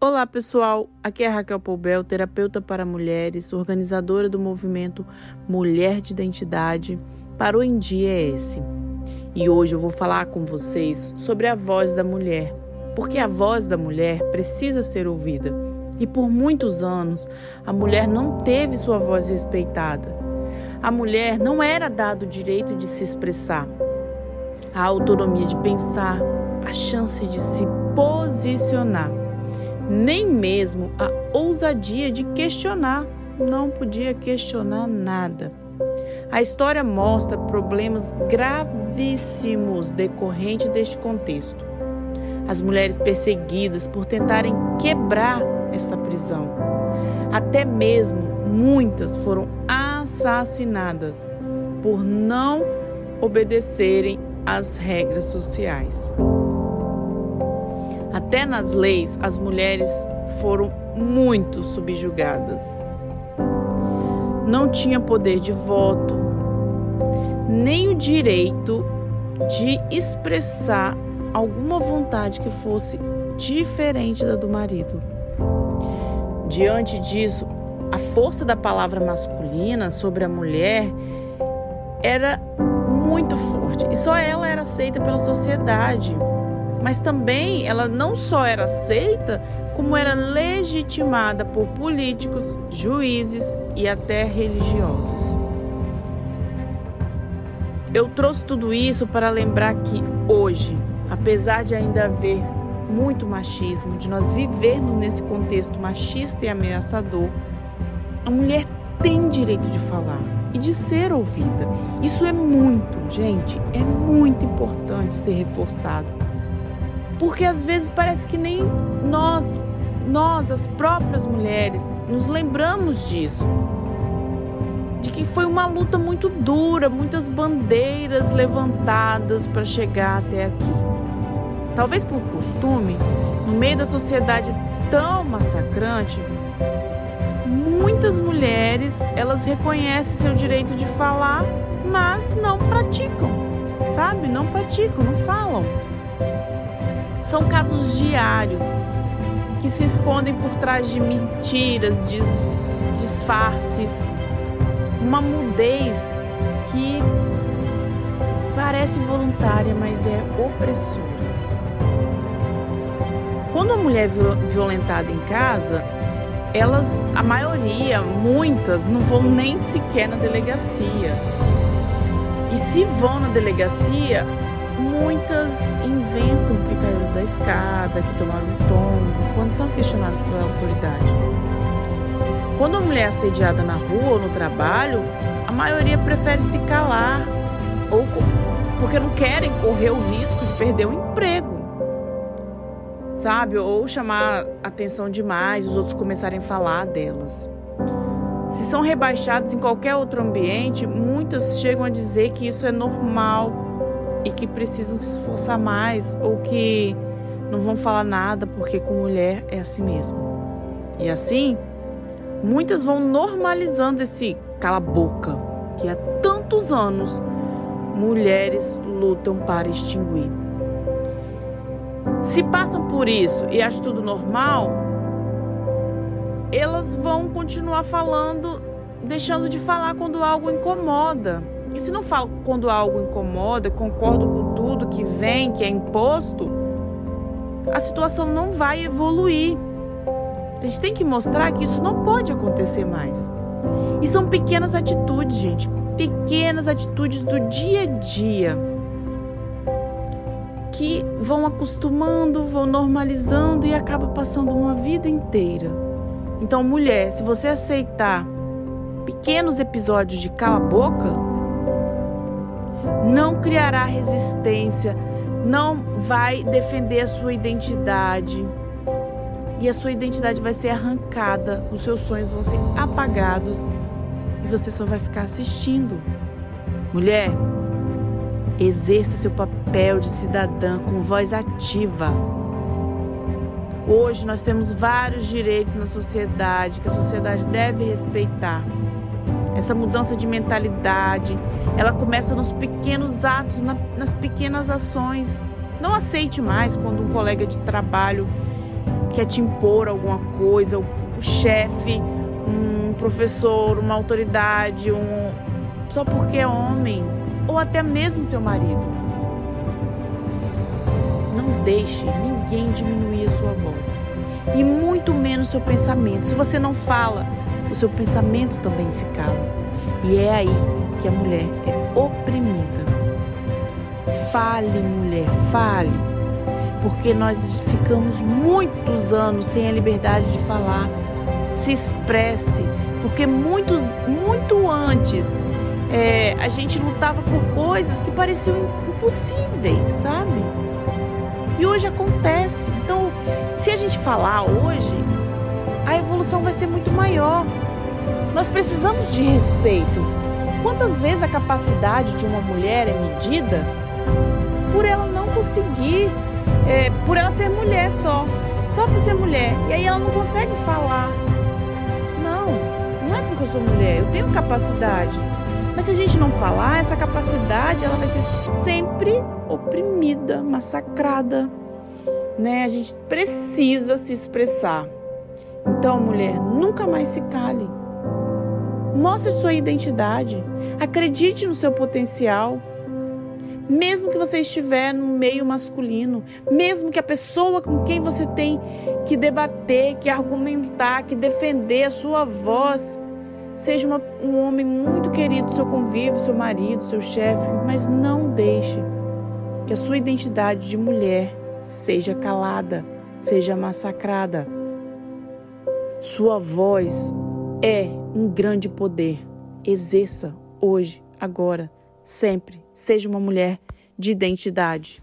Olá pessoal, aqui é Raquel Poubel, terapeuta para mulheres, organizadora do movimento Mulher de Identidade para o Em Dia é. E hoje eu vou falar com vocês sobre a voz da mulher, porque a voz da mulher precisa ser ouvida. E por muitos anos a mulher não teve sua voz respeitada. A mulher não era dado o direito de se expressar, a autonomia de pensar, a chance de se posicionar, nem mesmo a ousadia de questionar. Não podia questionar nada. A história mostra problemas gravíssimos decorrentes deste contexto. As mulheres perseguidas por tentarem quebrar essa prisão. Até mesmo muitas foram assassinadas por não obedecerem às regras sociais. Até nas leis, as mulheres foram muito subjugadas. Não tinha poder de voto, nem o direito de expressar alguma vontade que fosse diferente da do marido. Diante disso, a força da palavra masculina sobre a mulher era muito forte e só ela era aceita pela sociedade mas também ela não só era aceita, como era legitimada por políticos, juízes e até religiosos. Eu trouxe tudo isso para lembrar que hoje, apesar de ainda haver muito machismo, de nós vivermos nesse contexto machista e ameaçador, a mulher tem direito de falar e de ser ouvida. Isso é muito, gente, é muito importante ser reforçado porque às vezes parece que nem nós, nós, as próprias mulheres, nos lembramos disso. De que foi uma luta muito dura, muitas bandeiras levantadas para chegar até aqui. Talvez por costume, no meio da sociedade tão massacrante, muitas mulheres, elas reconhecem seu direito de falar, mas não praticam. Sabe? Não praticam, não falam. São casos diários que se escondem por trás de mentiras, de disfarces, uma mudez que parece voluntária, mas é opressora. Quando a mulher é violentada em casa, elas, a maioria, muitas, não vão nem sequer na delegacia. E se vão na delegacia, muitas inventam que caíram da escada, que tomaram um tombo, quando são questionadas pela autoridade. Quando a mulher é assediada na rua ou no trabalho, a maioria prefere se calar ou porque não querem correr o risco de perder o emprego. Sabe? Ou chamar atenção demais, os outros começarem a falar delas. Se são rebaixados em qualquer outro ambiente, muitas chegam a dizer que isso é normal e que precisam se esforçar mais ou que não vão falar nada porque com mulher é assim mesmo. E assim, muitas vão normalizando esse cala-boca que há tantos anos mulheres lutam para extinguir. Se passam por isso e acham tudo normal, elas vão continuar falando, deixando de falar quando algo incomoda. E se não falo quando algo incomoda, concordo com tudo que vem, que é imposto, a situação não vai evoluir. A gente tem que mostrar que isso não pode acontecer mais. E são pequenas atitudes, gente, pequenas atitudes do dia a dia que vão acostumando, vão normalizando e acaba passando uma vida inteira. Então, mulher, se você aceitar pequenos episódios de cala boca, não criará resistência, não vai defender a sua identidade. E a sua identidade vai ser arrancada, os seus sonhos vão ser apagados e você só vai ficar assistindo. Mulher, exerça seu papel de cidadã com voz ativa. Hoje nós temos vários direitos na sociedade que a sociedade deve respeitar essa mudança de mentalidade, ela começa nos pequenos atos, na, nas pequenas ações. Não aceite mais quando um colega de trabalho quer te impor alguma coisa, o, o chefe, um professor, uma autoridade, um só porque é homem, ou até mesmo seu marido. Não deixe ninguém diminuir a sua voz, e muito menos seu pensamento. Se você não fala, o seu pensamento também se cala. E é aí que a mulher é oprimida. Fale, mulher, fale. Porque nós ficamos muitos anos sem a liberdade de falar. Se expresse, porque muitos, muito antes é, a gente lutava por coisas que pareciam impossíveis, sabe? E hoje acontece. Então, se a gente falar hoje, vai ser muito maior. Nós precisamos de respeito. Quantas vezes a capacidade de uma mulher é medida por ela não conseguir, é, por ela ser mulher só, só por ser mulher, e aí ela não consegue falar. Não, não é porque eu sou mulher, eu tenho capacidade. Mas se a gente não falar, essa capacidade ela vai ser sempre oprimida, massacrada. Né? A gente precisa se expressar. Então, mulher, nunca mais se cale. Mostre sua identidade. Acredite no seu potencial. Mesmo que você estiver no meio masculino, mesmo que a pessoa com quem você tem que debater, que argumentar, que defender a sua voz Seja uma, um homem muito querido, seu convívio, seu marido, seu chefe, mas não deixe que a sua identidade de mulher seja calada, seja massacrada. Sua voz é um grande poder. Exerça hoje, agora, sempre. Seja uma mulher de identidade.